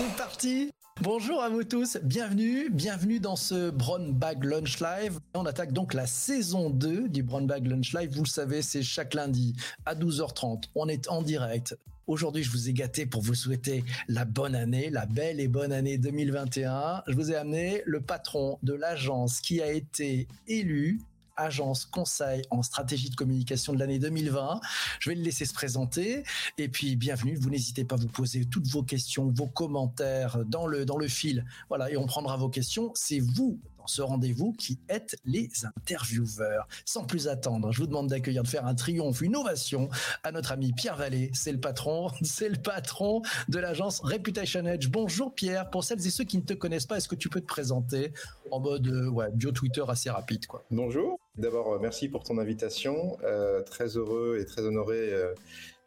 C'est parti Bonjour à vous tous, bienvenue, bienvenue dans ce Brown Bag Lunch Live. On attaque donc la saison 2 du Brown Bag Lunch Live. Vous le savez, c'est chaque lundi à 12h30. On est en direct. Aujourd'hui, je vous ai gâté pour vous souhaiter la bonne année, la belle et bonne année 2021. Je vous ai amené le patron de l'agence qui a été élu agence conseil en stratégie de communication de l'année 2020. Je vais le laisser se présenter et puis bienvenue. Vous n'hésitez pas à vous poser toutes vos questions, vos commentaires dans le dans le fil. Voilà et on prendra vos questions. C'est vous dans ce rendez-vous qui êtes les intervieweurs. Sans plus attendre, je vous demande d'accueillir, de faire un triomphe, une ovation à notre ami Pierre Vallée. C'est le patron, c'est le patron de l'agence Reputation Edge. Bonjour Pierre. Pour celles et ceux qui ne te connaissent pas, est-ce que tu peux te présenter en mode euh, ouais, bio Twitter assez rapide quoi Bonjour. D'abord, euh, merci pour ton invitation. Euh, très heureux et très honoré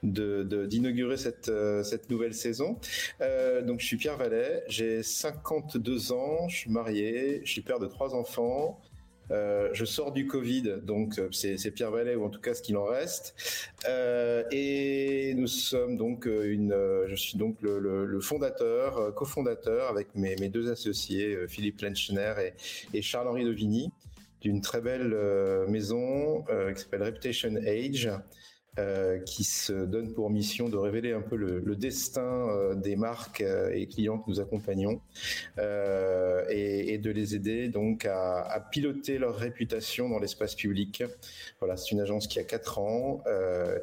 d'inaugurer cette, nouvelle saison. donc, je suis Pierre Vallet, j'ai 52 ans, je suis marié, je suis père de trois enfants. je sors du Covid, donc c'est Pierre Vallet ou en tout cas ce qu'il en reste. et nous sommes donc je suis donc le, fondateur, cofondateur avec mes, deux associés, Philippe Lenschner et, et Charles-Henri Devigny d'une très belle euh, maison euh, qui s'appelle Reputation Age. Euh, qui se donne pour mission de révéler un peu le, destin euh, des marques euh, et clients que nous accompagnons et, de les aider donc à, piloter leur réputation dans l'espace public. Voilà, c'est une agence qui a quatre ans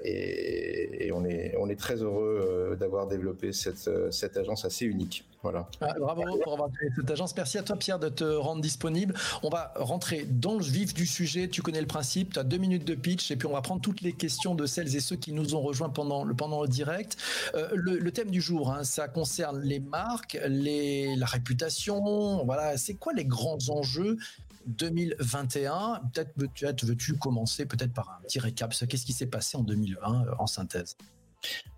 et, on est on est très heureux d'avoir développé cette cette agence assez unique. Voilà. Ah, bravo pour avoir créé cette agence. Merci à toi Pierre de te rendre disponible. On va rentrer dans le vif du sujet. Tu connais le principe. Tu as deux minutes de pitch et puis on va prendre toutes les questions de celles et ceux qui nous ont rejoints pendant le, pendant le direct. Euh, le, thème du jour, hein, ça concerne les marques, les, la réputation. Voilà, c'est quoi les grands enjeux 2021 Peut-être veux-tu veux commencer peut-être par un petit récap. Qu'est-ce qui s'est passé en 2020 euh, en synthèse?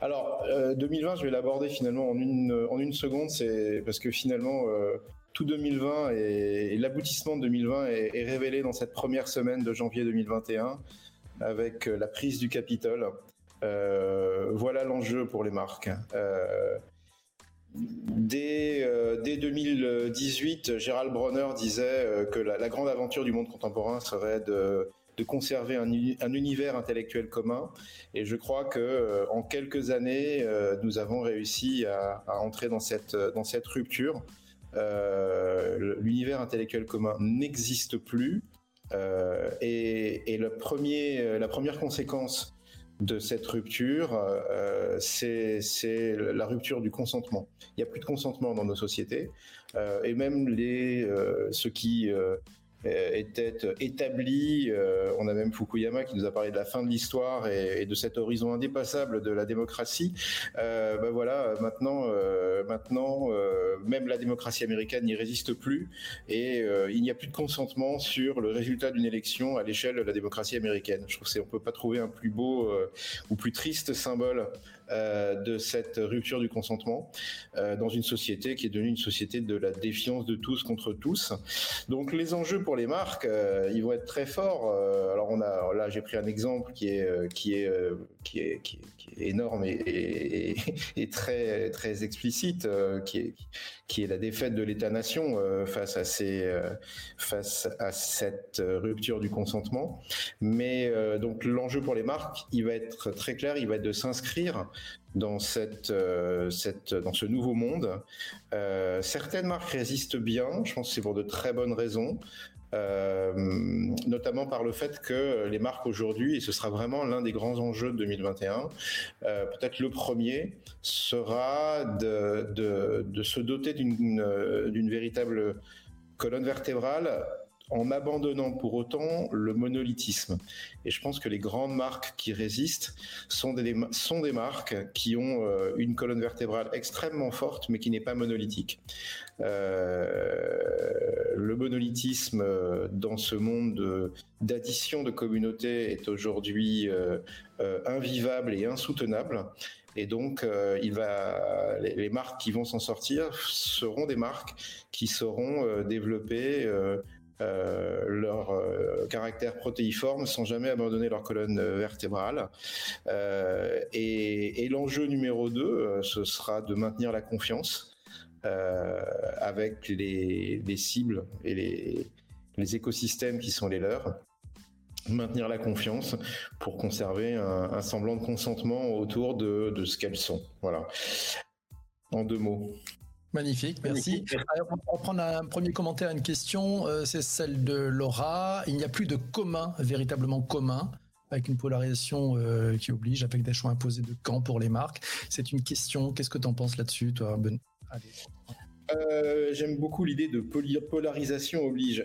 Alors, euh, 2020, je vais l'aborder finalement en une, en une seconde, c'est parce que finalement, euh, tout 2020 et, l'aboutissement de 2020 est, est, révélé dans cette première semaine de janvier 2021 avec euh, la prise du Capitole. Euh, voilà l'enjeu pour les marques. Euh, Dès, euh, dès, 2018, Gérald Bronner disait que la, grande aventure du monde contemporain serait de, conserver un, un, univers intellectuel commun. Et je crois que en quelques années, nous avons réussi à, à, entrer dans cette rupture. L'univers intellectuel commun n'existe plus. Euh, et, premier, la première conséquence de cette rupture, euh, c'est la rupture du consentement. Il n'y a plus de consentement dans nos sociétés, euh, et même les euh, ceux qui euh, était établi. Euh, on a même Fukuyama qui nous a parlé de la fin de l'histoire et, de cet horizon indépassable de la démocratie. Euh, ben voilà, maintenant, euh, maintenant, euh, même la démocratie américaine n'y résiste plus et euh, il n'y a plus de consentement sur le résultat d'une élection à l'échelle de la démocratie américaine. Je trouve qu'on peut pas trouver un plus beau ou plus triste symbole de cette rupture du consentement dans une société qui est devenue une société de la défiance de tous contre tous. Donc les enjeux pour les marques, euh, ils vont être très forts. Euh, alors on a là j'ai pris un exemple qui est euh, qui est euh, qui est qui est, énorme et, très très explicite, euh, qui est qui est la défaite de l'État-nation face à ces face à cette rupture du consentement. Mais donc l'enjeu pour les marques, il va être très clair, il va être de s'inscrire dans cette, euh, cette dans ce nouveau monde. Euh, certaines marques résistent bien, je pense que c'est pour de très bonnes raisons. Euh, notamment par le fait que les marques aujourd'hui, et ce sera vraiment l'un des grands enjeux de 2021, euh, peut-être le premier, sera de, de, de se doter d'une véritable colonne vertébrale en abandonnant pour autant le monolithisme. Et je pense que les grandes marques qui résistent sont des, sont des marques qui ont euh, une colonne vertébrale extrêmement forte, mais qui n'est pas monolithique. Euh, le monolithisme euh, dans ce monde d'addition de, communautés est aujourd'hui invivable et insoutenable. Et donc, il va, les, marques qui vont s'en sortir seront des marques qui sauront développer euh, leur euh, caractère protéiforme sans jamais abandonner leur colonne vertébrale. Euh, et, l'enjeu numéro 2, ce sera de maintenir la confiance avec les, cibles et les, écosystèmes qui sont les leurs maintenir la confiance pour conserver un, semblant de consentement autour de ce qu'elles sont. Voilà. En deux mots. Magnifique, merci. on va prendre un premier commentaire, une question, euh, c'est celle de Laura. Il n'y a plus de commun, véritablement commun, avec une polarisation euh, qui oblige, avec des choix imposés de camp pour les marques. C'est une question, qu'est-ce que tu en penses là-dessus, toi, Ben euh, J'aime beaucoup l'idée de polarisation oblige.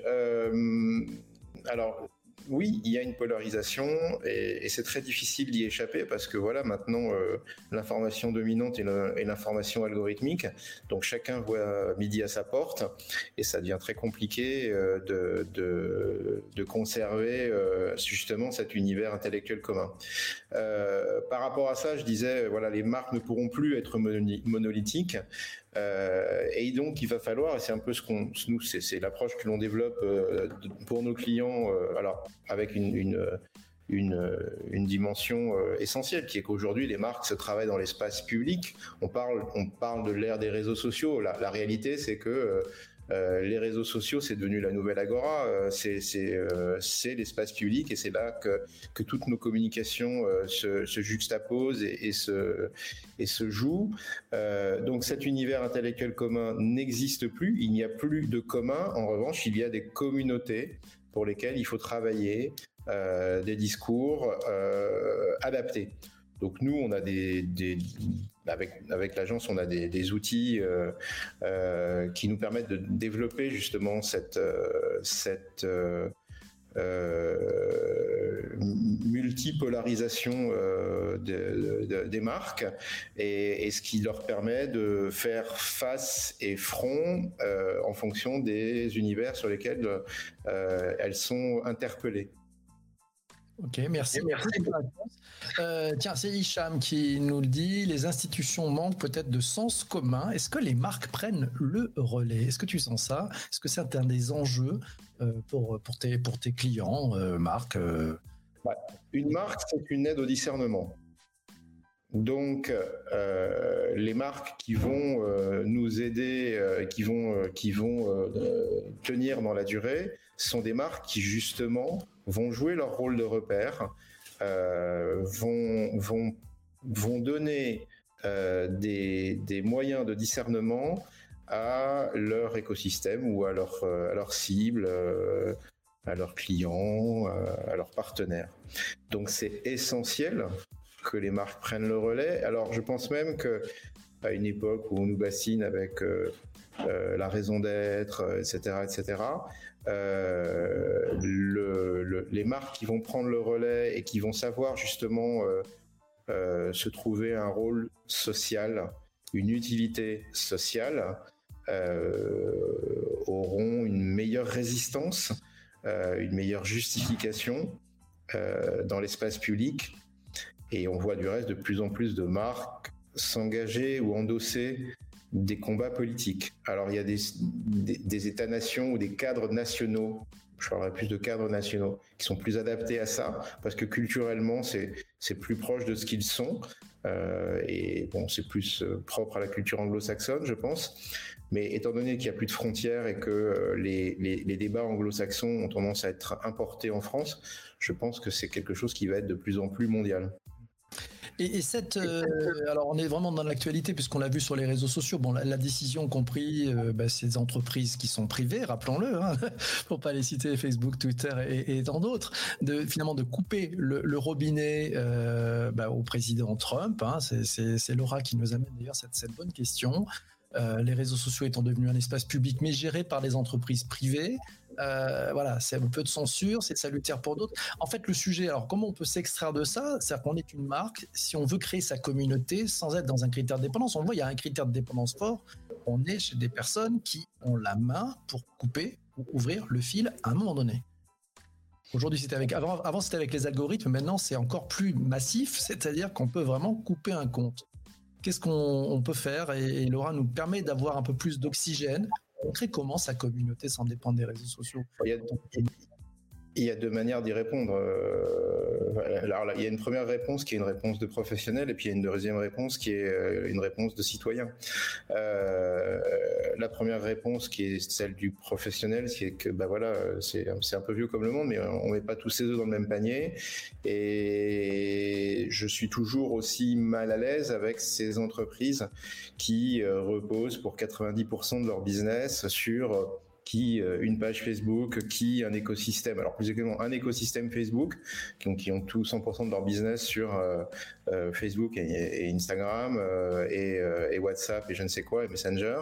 alors, oui, il y a une polarisation et, c'est très difficile d'y échapper parce que voilà, maintenant, euh, l'information dominante est l'information algorithmique. Donc chacun voit midi à sa porte et ça devient très compliqué euh, de, conserver euh, justement cet univers intellectuel commun. par rapport à ça, je disais, voilà, les marques ne pourront plus être monolithiques. Euh, et donc, il va falloir, et c'est un peu ce qu'on, nous, c'est l'approche que l'on développe euh, pour nos clients, euh, alors avec une, dimension essentielle qui est qu'aujourd'hui les marques se travaillent dans l'espace public. On parle, on parle de l'ère des réseaux sociaux. La, réalité, c'est que euh, les réseaux sociaux, c'est devenu la nouvelle agora. Euh, euh, c'est l'espace public et c'est là que, toutes nos communications se, se, juxtaposent et, se, jouent. donc cet univers intellectuel commun n'existe plus. Il n'y a plus de commun. En revanche, il y a des communautés pour lesquelles il faut travailler des discours adaptés. Donc nous, on a des avec, avec l'agence, on a des, outils euh, euh, qui nous permettent de développer justement cette, euh, multipolarisation de, de, des marques et, ce qui leur permet de faire face et front en fonction des univers sur lesquels elles sont interpellées. Ok, merci. merci. Euh, tiens, c'est Hicham qui nous le dit. Les institutions manquent peut-être de sens commun. Est-ce que les marques prennent le relais? Est-ce que tu sens ça? Est-ce que c'est un des enjeux euh, pour, pour, tes, pour tes clients, euh, marques Une marque, c'est une aide au discernement. Donc, les marques qui vont nous aider, qui vont, qui vont tenir dans la durée, sont des marques qui justement vont jouer leur rôle de repère, euh, vont, vont, vont donner euh, des, des, moyens de discernement à leur écosystème ou à leur, euh, à leur cible, à leurs clients, à leurs partenaires. Donc c'est essentiel que les marques prennent le relais. Alors je pense même que à une époque où on nous bassine avec la raison d'être, etc., etc. Euh, le, les marques qui vont prendre le relais et qui vont savoir justement euh, euh, se trouver un rôle social, une utilité sociale, auront une meilleure résistance, une meilleure justification dans l'espace public. Et on voit du reste de plus en plus de marques s'engager ou endosser des combats politiques. Alors il y a des, États-nations ou des cadres nationaux, je parlerai plus de cadres nationaux, qui sont plus adaptés à ça, parce que culturellement c'est c'est plus proche de ce qu'ils sont, euh, et bon c'est plus euh, propre à la culture anglo-saxonne, je pense. Mais étant donné qu'il n'y a plus de frontières et que euh, les, les, les débats anglo-saxons ont tendance à être importés en France, je pense que c'est quelque chose qui va être de plus en plus mondial. Et, cette, euh, alors on est vraiment dans l'actualité puisqu'on l'a vu sur les réseaux sociaux. Bon, la, décision qu'ont pris euh, bah, ces entreprises qui sont privées, rappelons-le, hein, pour pas les citer, Facebook, Twitter et, et tant d'autres, de finalement de couper le, robinet euh, bah, au président Trump. Hein, c'est Laura qui nous amène d'ailleurs cette, cette bonne question. les réseaux sociaux étant devenus un espace public mais géré par des entreprises privées, voilà, c'est un peu de censure, c'est salutaire pour d'autres. En fait, le sujet, alors comment on peut s'extraire de ça? C'est-à-dire qu'on est une marque, si on veut créer sa communauté sans être dans un critère de dépendance, on voit il y a un critère de dépendance fort. On est chez des personnes qui ont la main pour couper ou ouvrir le fil à un moment donné. Aujourd'hui, c'était avec avant, avant c'était avec les algorithmes. Maintenant, c'est encore plus massif, c'est-à-dire qu'on peut vraiment couper un compte. Qu'est-ce qu'on peut faire? Et, Laura nous permet d'avoir un peu plus d'oxygène. Comment sa communauté sans dépendre des réseaux sociaux. Il y a deux manières d'y répondre. Euh, alors il y a une première réponse qui est une réponse de professionnel, et puis il y a une deuxième réponse qui est euh, une réponse de citoyen. Euh, la première réponse qui est celle du professionnel, c'est que bah voilà, c'est un peu vieux comme le monde, mais on met pas tous ses œufs dans le même panier. Et je suis toujours aussi mal à l'aise avec ces entreprises qui reposent pour 90% de leur business sur qui euh, une page Facebook, qui un écosystème, alors plus exactement un écosystème Facebook, qui ont, qui ont tout 100% de leur business sur euh, euh, Facebook et, Instagram et, et, WhatsApp et je ne sais quoi et Messenger,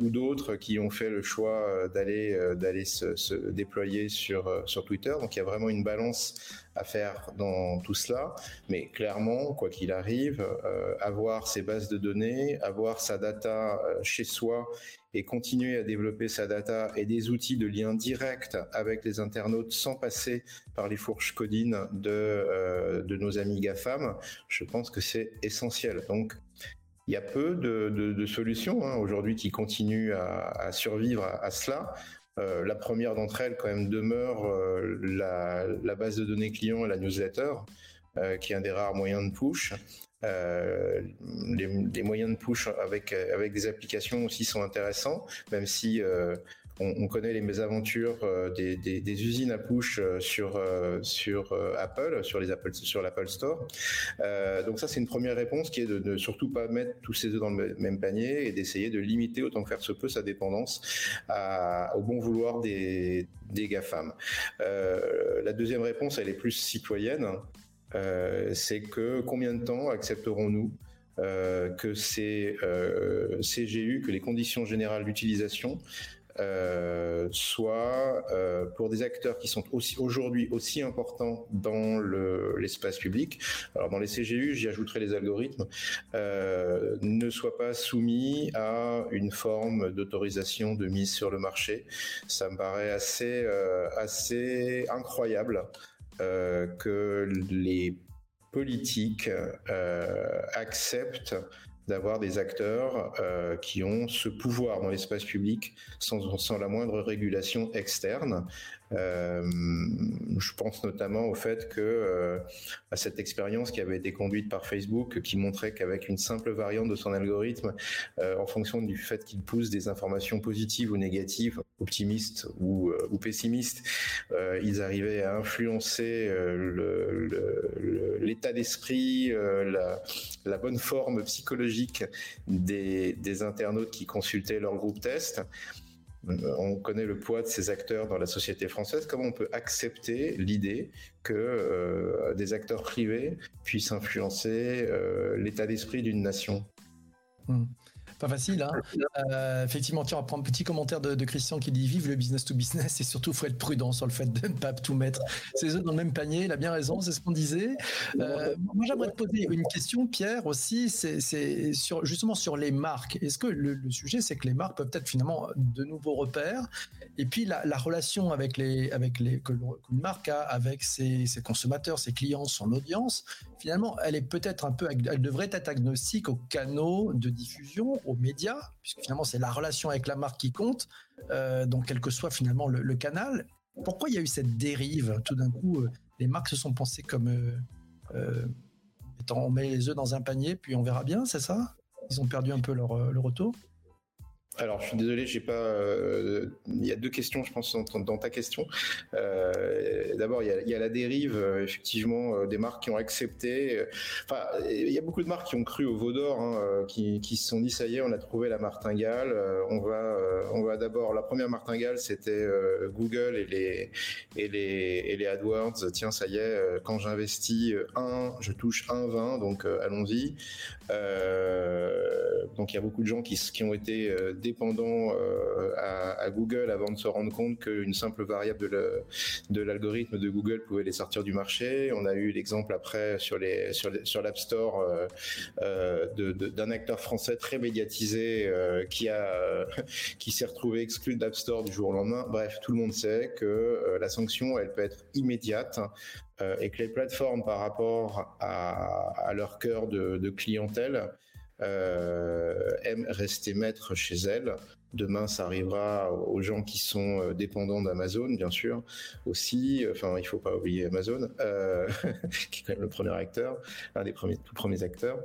ou d'autres qui ont fait le choix d'aller d'aller se, se, déployer sur sur Twitter. Donc il y a vraiment une balance à faire dans tout cela, mais clairement, quoi qu'il arrive, avoir ses bases de données, avoir sa data chez soi et continuer à développer sa data et des outils de lien direct avec les internautes sans passer par les fourches codines de, euh, de nos amis GAFAM, je pense que c'est essentiel. Donc, il y a peu de, de, solutions hein, aujourd'hui qui continuent à, à survivre à, cela. Euh, la première d'entre elles, quand même, demeure euh, la, base de données client et la newsletter, euh, qui est un des rares moyens de push. Euh, les, moyens de push avec avec des applications aussi sont intéressants, même si euh, on, connaît les mésaventures euh, des, usines à push sur sur Apple, sur les Apple sur l'Apple Store. donc ça c'est une première réponse qui est de ne surtout pas mettre tous ses œufs dans le même panier et d'essayer de limiter autant que faire se peut sa dépendance au bon vouloir des des GAFAM. la deuxième réponse elle est plus citoyenne. Euh, c'est que combien de temps accepterons-nous euh, que ces euh, CGU, que les conditions générales d'utilisation euh, soient pour des acteurs qui sont aussi aujourd'hui aussi importants dans l'espace public. Alors dans les CGU, j'y ajouterai les algorithmes, ne soient pas soumis à une forme d'autorisation de mise sur le marché. Ça me paraît assez incroyable. Euh, que les politiques euh, acceptent d'avoir des acteurs euh, qui ont ce pouvoir dans l'espace public sans, sans, la moindre régulation externe. Euh, je pense notamment au fait que euh, à cette expérience qui avait été conduite par Facebook, qui montrait qu'avec une simple variante de son algorithme, euh, en fonction du fait qu'il pousse des informations positives ou négatives, optimistes ou, pessimistes, ils arrivaient à influencer l'état d'esprit, la, bonne forme psychologique des internautes qui consultaient leur groupe test. Euh, on connaît le poids de ces acteurs dans la société française. Comment on peut accepter l'idée que euh, des acteurs privés puissent influencer euh, l'état d'esprit d'une nation? Hmm. Pas facile, hein euh, Effectivement, tiens, on va prendre un petit commentaire de, Christian qui dit vive le business to business et surtout faut être prudent sur le fait de ne pas tout mettre ses œufs dans le même panier. Il a bien raison, c'est ce qu'on disait. Euh, moi, j'aimerais te poser une question, Pierre, aussi, c'est sur, justement sur les marques. Est-ce que le, sujet, c'est que les marques peuvent être finalement de nouveaux repères? Et puis la, relation avec les, avec les, que marque a avec ses, ses consommateurs, ses clients, son audience, finalement, elle est peut-être un peu, elle devrait être agnostique aux canaux de diffusion, aux médias, puisque finalement c'est la relation avec la marque qui compte, euh, donc quel que soit finalement le, canal. Pourquoi il y a eu cette dérive Tout d'un coup, euh, les marques se sont pensées comme euh, étant on met les œufs dans un panier, puis on verra bien, c'est ça? Ils ont perdu un peu leur, leur retour? Alors, je suis désolé, j'ai pas. Euh, il y a deux questions, je pense, dans, ta question. Euh, D'abord, il, y a la dérive, euh, effectivement, des marques qui ont accepté. Enfin, il y a beaucoup de marques qui ont cru au Vaudor, hein, qui, qui se sont dit ça y est, on a trouvé la martingale. on va, on va d'abord. La première martingale, c'était Google et les et les et les AdWords. Tiens, ça y est, quand j'investis un, je touche un 20, donc allons-y. donc, il y a beaucoup de gens qui, qui ont été dépendants à, Google avant de se rendre compte qu'une simple variable de l'algorithme de Google pouvait les sortir du marché. On a eu l'exemple après sur l'App Store d'un acteur français très médiatisé qui s'est retrouvé exclu de l'App Store du jour au lendemain. Bref, tout le monde sait que la sanction elle peut être immédiate euh, et que les plateformes par rapport à, leur cœur de, clientèle euh, aiment rester maîtres chez elles. Demain, ça arrivera aux gens qui sont euh, dépendants d'Amazon, bien sûr, aussi. Enfin, il faut pas oublier Amazon, qui est quand même le premier acteur, un des premiers, tout premiers acteurs.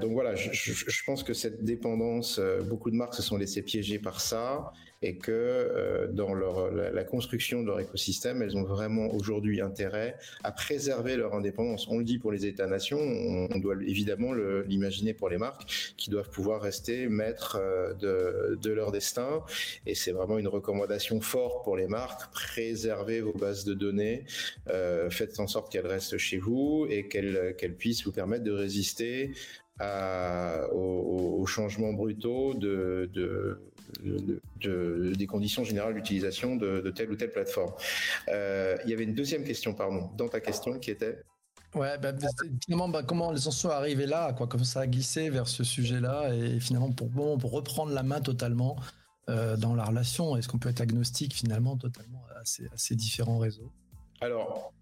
donc voilà, je, je, pense que cette dépendance, beaucoup de marques se sont laissées piéger par ça et que euh, dans leur, la, construction de leur écosystème, elles ont vraiment aujourd'hui intérêt à préserver leur indépendance. On le dit pour les États-nations, on, doit évidemment l'imaginer pour les marques qui doivent pouvoir rester maîtres euh, de, de leur destin. Et c'est vraiment une recommandation forte pour les marques. Préservez vos bases de données, euh, faites en sorte qu'elles restent chez vous et qu'elles qu'elles puissent vous permettre de résister à, aux, aux, changements brutaux de, de de, des conditions générales d'utilisation de, telle ou telle plateforme. Euh, il y avait une deuxième question, pardon, dans ta question qui était? Ouais, bah, finalement, bah, comment les en sont arrivés là, quoi, comment ça a glissé vers ce sujet-là, et finalement, pour, pour reprendre la main totalement euh, dans la relation, est-ce qu'on peut être agnostique finalement totalement à ces, différents réseaux? Alors,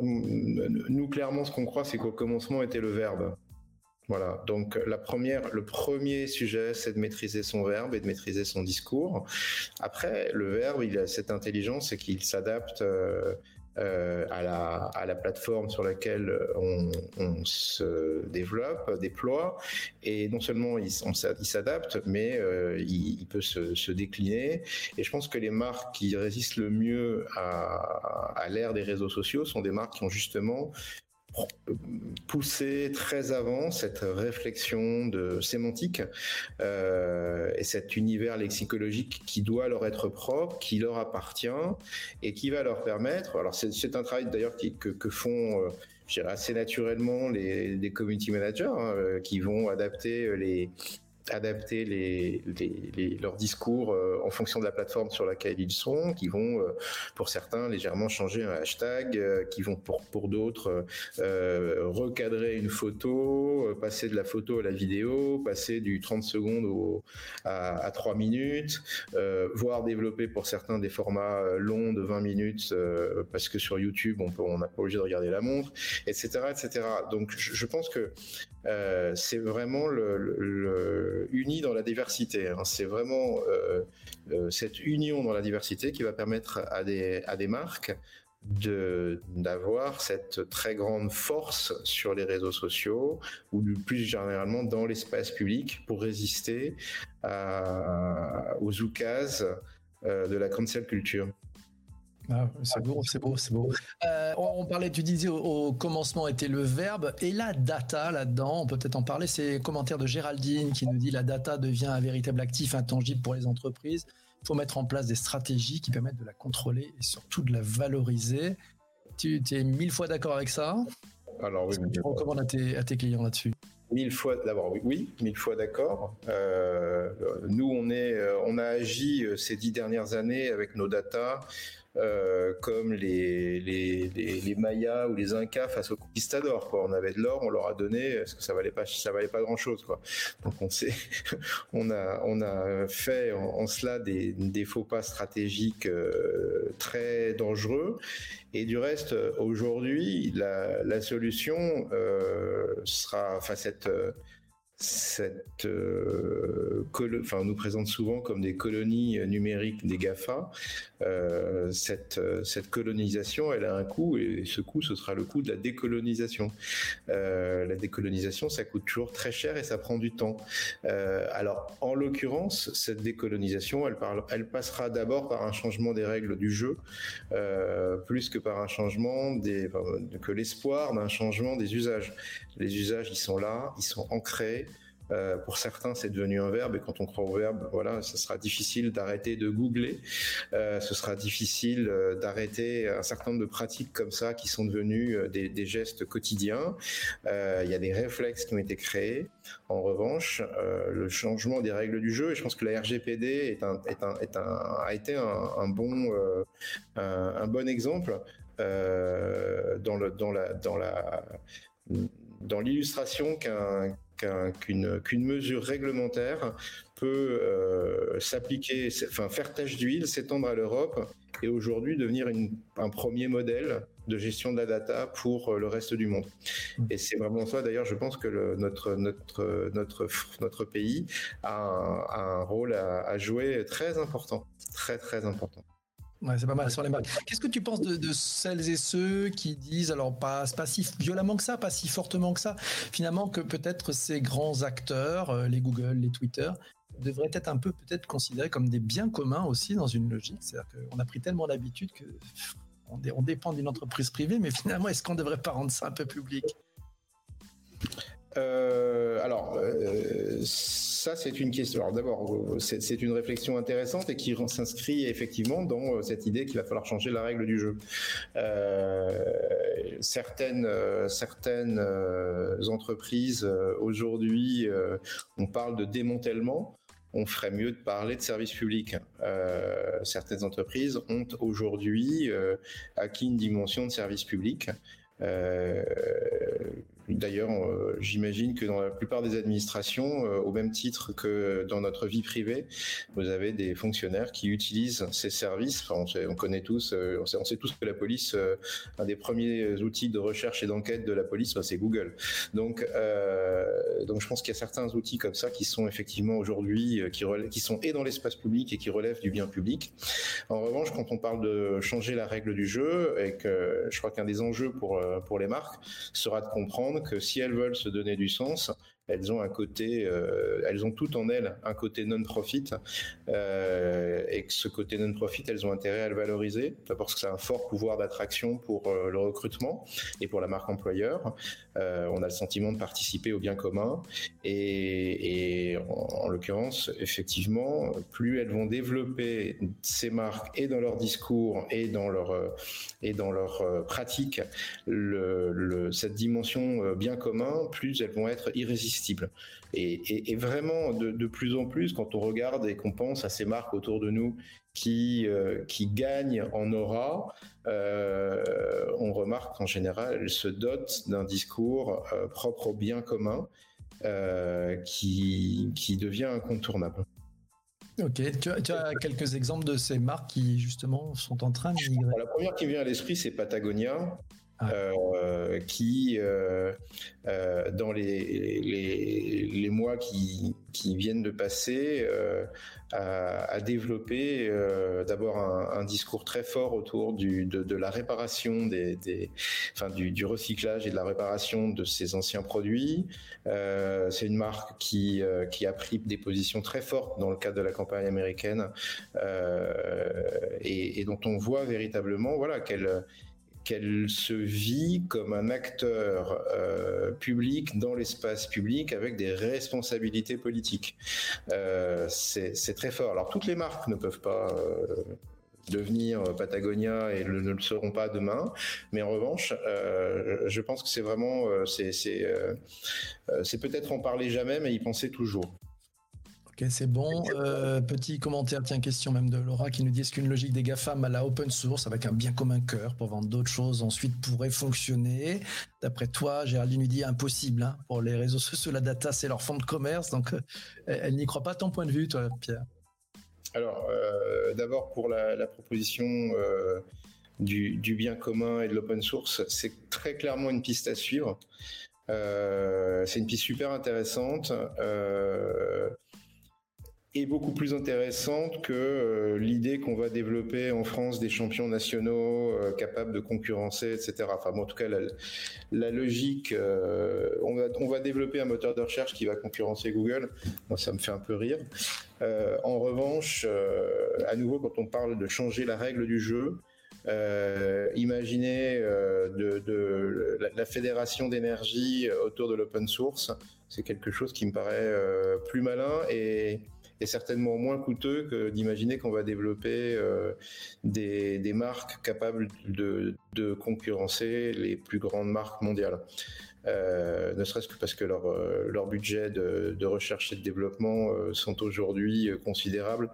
nous, clairement, ce qu'on croit, c'est qu'au commencement était le verbe. Voilà. Donc la première, le premier sujet, c'est de maîtriser son verbe et de maîtriser son discours. Après, le verbe, il a cette intelligence, c'est qu'il s'adapte. Euh, euh, à, la, à la plateforme sur laquelle on, on se développe, déploie, et non seulement il, s'adapte, mais euh, il, peut se, se, décliner. Et je pense que les marques qui résistent le mieux à, à l'ère des réseaux sociaux sont des marques qui ont justement pousser très avant cette réflexion de sémantique euh, et cet univers lexicologique qui doit leur être propre, qui leur appartient et qui va leur permettre. Alors c'est un travail d'ailleurs que, font euh, assez naturellement les, les community managers hein, euh, qui vont adapter les adapter les, les, leurs discours euh, en fonction de la plateforme sur laquelle ils sont, qui vont, euh, pour certains, légèrement changer un hashtag, euh, qui vont pour, pour d'autres recadrer une photo, passer de la photo à la vidéo, passer du 30 secondes au, à, à 3 minutes, voire développer pour certains des formats longs de 20 minutes, parce que sur YouTube, on peut, on n'a pas obligé de regarder la montre, etc., etc. Donc, je, je pense que c'est vraiment le, unis dans la diversité. Hein. C'est vraiment euh, euh, cette union dans la diversité qui va permettre à des, à des marques de d'avoir cette très grande force sur les réseaux sociaux ou plus généralement dans l'espace public pour résister aux oukases euh, de la cancel culture. Ah, c'est beau, c'est beau, c'est beau. Euh, on, parlait, tu disais au, commencement était le verbe et la data là-dedans. On peut peut-être en parler. C'est un commentaire de Géraldine qui nous dit la data devient un véritable actif intangible pour les entreprises. Il faut mettre en place des stratégies qui permettent de la contrôler et surtout de la valoriser. Tu, es mille fois d'accord avec ça? Alors oui. tu recommandes à tes, à tes clients là-dessus? Mille fois, d'abord oui, mille fois d'accord. Euh, nous, on est, euh, on a agi ces dix dernières années avec nos data euh, comme les, les, les, Mayas ou les Incas face aux conquistadors. Quoi. On avait de l'or, on leur a donné, parce que ça valait pas, ça valait pas grand chose. Quoi. Donc on sait, on a, on a fait en, cela des, des, faux pas stratégiques euh, très dangereux. Et du reste, aujourd'hui, la, la solution euh, sera, enfin cette cette euh, enfin, on nous présente souvent comme des colonies numériques des Gafa. Euh, cette, cette colonisation, elle a un coût et ce coût, ce sera le coût de la décolonisation. Euh, la décolonisation, ça coûte toujours très cher et ça prend du temps. Euh, alors, en l'occurrence, cette décolonisation, elle, passera d'abord par un changement des règles du jeu, euh, plus que par un changement des, que l'espoir d'un changement des usages. Les usages, ils sont là, ils sont ancrés. Euh, pour certains, c'est devenu un verbe et quand on croit au verbe, voilà, ce sera difficile d'arrêter de googler. Euh, ce sera difficile euh, d'arrêter un certain nombre de pratiques comme ça qui sont devenues des, des gestes quotidiens. Il y a des réflexes qui ont été créés. En revanche, le changement des règles du jeu, et je pense que la RGPD est un, est un, est un, a été un, bon, un, bon exemple dans, le, dans la, dans la dans l'illustration qu'un qu'une mesure réglementaire peut euh, s'appliquer, enfin faire tâche d'huile, s'étendre à l'Europe et aujourd'hui devenir un premier modèle de gestion de la data pour euh, le reste du monde. Mmh. Et c'est vraiment ça. D'ailleurs, je pense que notre notre notre notre pays a un, rôle à jouer très important, très très important. Ouais, c'est pas mal sur les marques. Qu'est-ce que tu penses de, celles et ceux qui disent, alors pas, pas si violemment que ça, pas si fortement que ça, finalement que peut-être ces grands acteurs, euh, les Google, les Twitter, devraient être un peu peut-être considérés comme des biens communs aussi dans une logique? C'est-à-dire qu'on a pris tellement d'habitude que on, on dépend d'une entreprise privée, mais finalement, est-ce qu'on ne devrait pas rendre ça un peu public? Euh, alors, euh, ça c'est une question. Alors d'abord, c'est une réflexion intéressante et qui s'inscrit effectivement dans euh, cette idée qu'il va falloir changer la règle du jeu. certaines certaines entreprises aujourd'hui, on parle de démantèlement on ferait mieux de parler de service public. certaines entreprises ont aujourd'hui acquis une dimension de service public. D'ailleurs, euh, j'imagine que dans la plupart des administrations, euh, au même titre que dans notre vie privée, vous avez des fonctionnaires qui utilisent ces services. on, connaît tous, euh, on sait, tous que la police, un des premiers outils de recherche et d'enquête de la police, bah, c'est Google. Donc, donc, je pense qu'il y a certains outils comme ça qui sont effectivement aujourd'hui, qui, qui sont et dans l'espace public et qui relèvent du bien public. En revanche, quand on parle de changer la règle du jeu, et que je crois qu'un des enjeux pour pour les marques sera de comprendre que si elles veulent se donner du sens, elles ont un côté, euh, elles ont tout en elles un côté non-profit, euh, et que ce côté non-profit, elles ont intérêt à le valoriser, d'abord parce que c'est un fort pouvoir d'attraction pour euh, le recrutement et pour la marque employeur. on a le sentiment de participer au bien commun, et, en, l'occurrence, effectivement, plus elles vont développer ces marques et dans leur discours et dans leur et dans leur pratique cette dimension bien commun, plus elles vont être irrésistibles et, vraiment, de, plus en plus, quand on regarde et qu'on pense à ces marques autour de nous qui, euh, qui gagnent en aura, euh, on remarque qu'en général, elles se dotent d'un discours euh, propre au bien commun qui, qui devient incontournable. Ok, tu as, tu as, quelques exemples de ces marques qui justement sont en train de migrer? La première qui vient à l'esprit, c'est Patagonia. Euh, qui, euh, euh, dans les, les, mois qui, qui, viennent de passer, a, développé d'abord un, discours très fort autour du, de, de la réparation des, des enfin, du, du, recyclage et de la réparation de ces anciens produits. C'est une marque qui, qui a pris des positions très fortes dans le cadre de la campagne américaine et, et, dont on voit véritablement voilà qu'elle qu'elle se vit comme un acteur euh, public dans l'espace public avec des responsabilités politiques. Euh, c'est très fort. Alors toutes les marques ne peuvent pas euh, devenir Patagonia et ne le seront pas demain. Mais en revanche, je pense que c'est vraiment, c'est peut-être en parler jamais, mais y penser toujours. Ok, c'est bon. Euh, petit commentaire, tiens, question même de Laura qui nous dit est-ce qu'une logique des GAFAM à la open source avec un bien commun cœur pour vendre d'autres choses ensuite pourrait fonctionner? D'après toi, Géraldine nous dit impossible. Hein, pour les réseaux sociaux, la data, c'est leur fond de commerce. Donc, euh, elle n'y croit pas. Ton point de vue, toi, Pierre Alors, euh, d'abord, pour la, proposition du, du, bien commun et de l'open source, c'est très clairement une piste à suivre. c'est une piste super intéressante est beaucoup plus intéressante que euh, l'idée qu'on va développer en France des champions nationaux euh, capables de concurrencer, etc. Enfin, en tout cas, la, logique, euh, on, va, développer un moteur de recherche qui va concurrencer Google. Moi, ça me fait un peu rire. en revanche, à nouveau, quand on parle de changer la règle du jeu, imaginez de, la, fédération d'énergie autour de l'open source. C'est quelque chose qui me paraît plus malin et, certainement moins coûteux que d'imaginer qu'on va développer des, marques capables de, de, concurrencer les plus grandes marques mondiales. Euh, ne serait-ce que parce que leurs leur euh, budget de, recherche et de développement euh, sont aujourd'hui considérables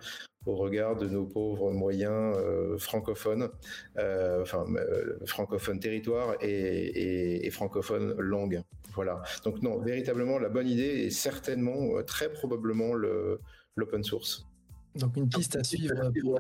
au regard de nos pauvres moyens francophones, enfin francophones territoire et, francophones langue. Voilà. Donc non, véritablement, la bonne idée est certainement, très probablement l'open source. Donc une piste à suivre pour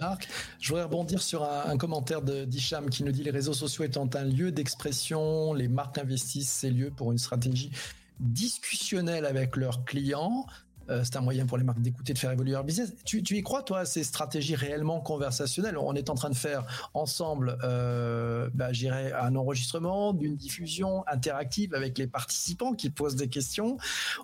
Marc. Je voudrais rebondir sur un, commentaire de d'Hicham qui nous dit les réseaux sociaux étant un lieu d'expression, les marques investissent ces lieux pour une stratégie discutionnelle avec leurs clients. Euh, c'est un moyen pour les marques d'écouter, de faire évoluer leur business. Tu, y crois, toi, ces stratégies réellement conversationnelles? On est en train de faire ensemble, euh, bah, un enregistrement d'une diffusion interactive avec les participants qui posent des questions.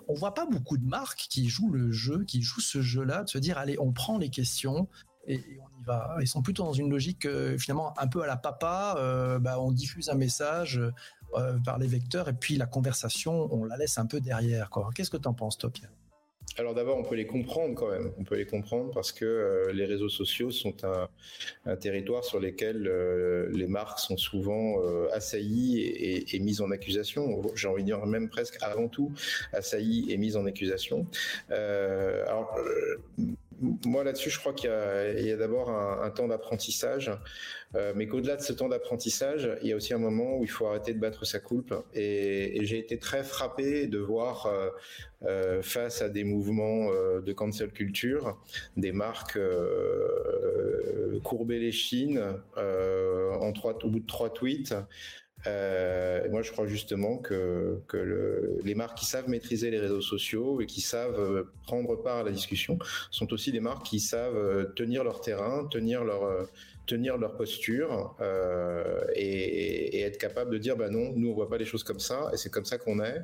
On voit pas beaucoup de marques qui jouent le jeu, qui jouent ce jeu-là, de se dire, allez, on prend les questions, et, on y va. Ils sont plutôt dans une logique euh, finalement un peu à la papa. Euh, bah, on diffuse un message par les vecteurs et puis la conversation, on la laisse un peu derrière. Qu'est-ce que tu en penses, toi, alors d'abord, on peut les comprendre quand même. On peut les comprendre parce que euh, les réseaux sociaux sont un, territoire sur lequel euh, les marques sont souvent euh, assaillies et, mises en accusation. J'ai envie de dire même presque avant tout assaillies et mises en accusation. alors moi là-dessus, je crois qu'il y a, d'abord un, temps d'apprentissage, euh, mais qu'au-delà de ce temps d'apprentissage, il y a aussi un moment où il faut arrêter de battre sa coulpe. Et, j'ai été très frappé de voir euh, euh, face à des mouvements de cancel culture, des marques courber les chines en au bout de trois tweets. Euh, moi, je crois justement que, que le, les marques qui savent maîtriser les réseaux sociaux et qui savent euh, prendre part à la discussion sont aussi des marques qui savent euh, tenir leur terrain, tenir leur tenir leur posture et, être capable de dire bah non, nous on voit pas les choses comme ça et c'est comme ça qu'on est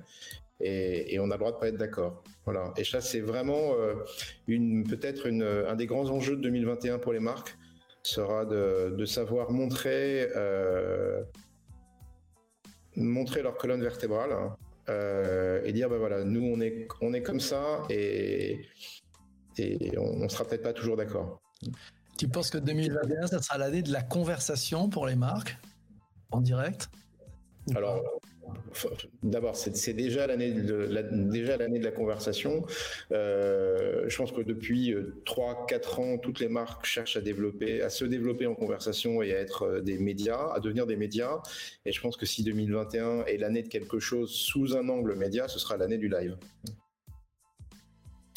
et, on a le droit de pas être d'accord. Voilà. Et ça, c'est vraiment une peut-être un des grands enjeux de 2021 pour les marques sera de, savoir montrer montrer leur colonne vertébrale euh, et dire ben voilà, nous on est on est comme ça et et on, on sera peut-être pas toujours d'accord. Tu penses que 2021 ça sera l'année de la conversation pour les marques en direct? Alors D'abord, c'est déjà l'année de la, déjà l'année de la conversation. Euh, je pense que depuis 3-4 euh, ans, toutes les marques cherchent à développer, à se développer en conversation et à être euh, des médias, à devenir des médias. Et je pense que si 2021 est l'année de quelque chose sous un angle média, ce sera l'année du live.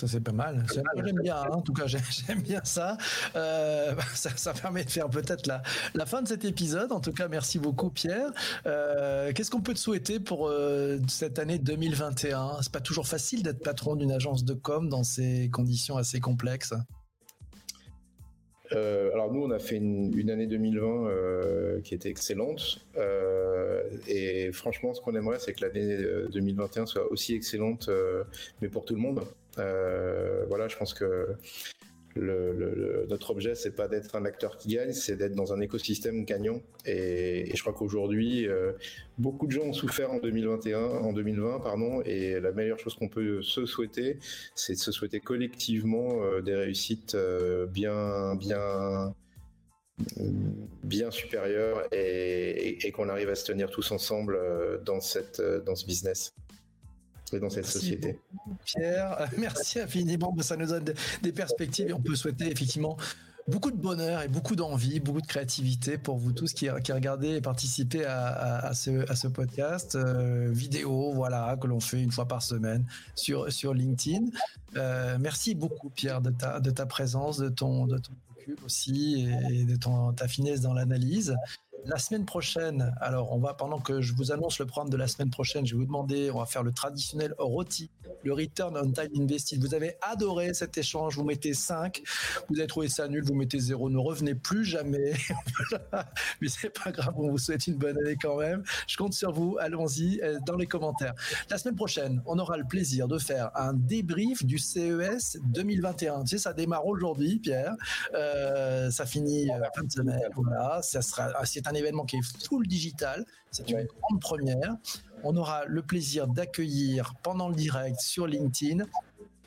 Ça, c'est pas mal. J'aime bien, hein. en tout cas, j'aime bien euh, ça. ça. permet de faire peut-être la, la, fin de cet épisode. En tout cas, merci beaucoup, Pierre. Euh, qu'est-ce qu'on peut te souhaiter pour euh, cette année 2021 C'est pas toujours facile d'être patron d'une agence de com dans ces conditions assez complexes. Alors nous, on a fait une, année 2020 qui était excellente. et franchement, ce qu'on aimerait, c'est que l'année 2021 soit aussi excellente, mais pour tout le monde. Euh, voilà, je pense que notre objet, c'est pas d'être un acteur qui gagne, c'est d'être dans un écosystème gagnant. Et, je crois qu'aujourd'hui, euh, beaucoup de gens ont souffert en 2021, en 2020, pardon. Et la meilleure chose qu'on peut se souhaiter, c'est de se souhaiter collectivement euh, des réussites bien, bien, bien supérieures et, et qu'on arrive à se tenir tous ensemble dans cette, dans ce business dans cette société. Pierre, merci infiniment. Ça nous donne des perspectives et on peut souhaiter effectivement beaucoup de bonheur et beaucoup d'envie, beaucoup de créativité pour vous tous qui, qui regardez et participez à, ce, à ce podcast euh, vidéo, voilà, que l'on fait une fois par semaine sur, sur LinkedIn. Euh, merci beaucoup, Pierre, de ta, de ta présence, de ton, de ton aussi et de ton, ta finesse dans l'analyse. La semaine prochaine, alors on va pendant que je vous annonce le programme de la semaine prochaine, je vais vous demander, on va faire le traditionnel rôti, le return on time invested. Vous avez adoré cet échange, vous mettez 5, vous avez trouvé ça nul, vous mettez 0, ne revenez plus jamais. Mais c'est pas grave, on vous souhaite une bonne année quand même. Je compte sur vous, allons-y euh, dans les commentaires. La semaine prochaine, on aura le plaisir de faire un débrief du CES 2021. Tu sais, ça démarre aujourd'hui, Pierre. Euh, ça finit euh, fin de semaine. Voilà, ça sera, c'est un événement qui est full digital. C'est une grande première. On aura le plaisir d'accueillir pendant le direct sur LinkedIn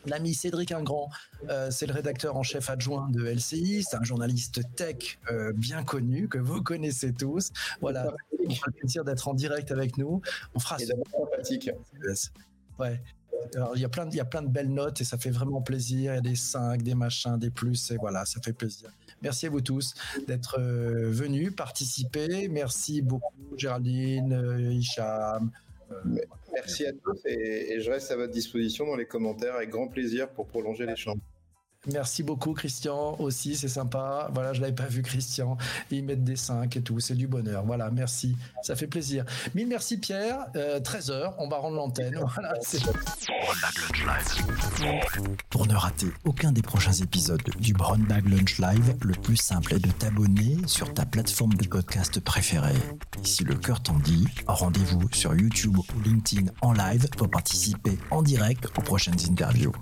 L'ami Cédric Ingrand, euh, c'est le rédacteur en chef adjoint de LCI, c'est un journaliste tech euh, bien connu que vous connaissez tous. Voilà, on aura le plaisir d'être en direct avec nous. On fera. Et sympathique. Ouais. Il y a plein de, il y a plein de belles notes et ça fait vraiment plaisir. Il y a des 5, des machins, des plus et voilà, ça fait plaisir. Merci à vous tous d'être euh, venus participer. Merci beaucoup Géraldine, euh, Hicham. Merci à tous et, et, je reste à votre disposition dans les commentaires avec grand plaisir pour prolonger l'échange. Merci beaucoup Christian aussi, c'est sympa. Voilà, je l'avais pas vu Christian. Ils mettent des 5 et tout, c'est du bonheur. Voilà, merci, ça fait plaisir. Mille merci Pierre. Euh, 13h, on va rendre l'antenne. Pour ne rater aucun des prochains épisodes du Brown Bag Lunch Live, le plus simple est de t'abonner sur ta plateforme de podcast préférée. Et si le cœur t'en dit, rendez-vous sur YouTube ou LinkedIn en live pour participer en direct aux prochaines interviews.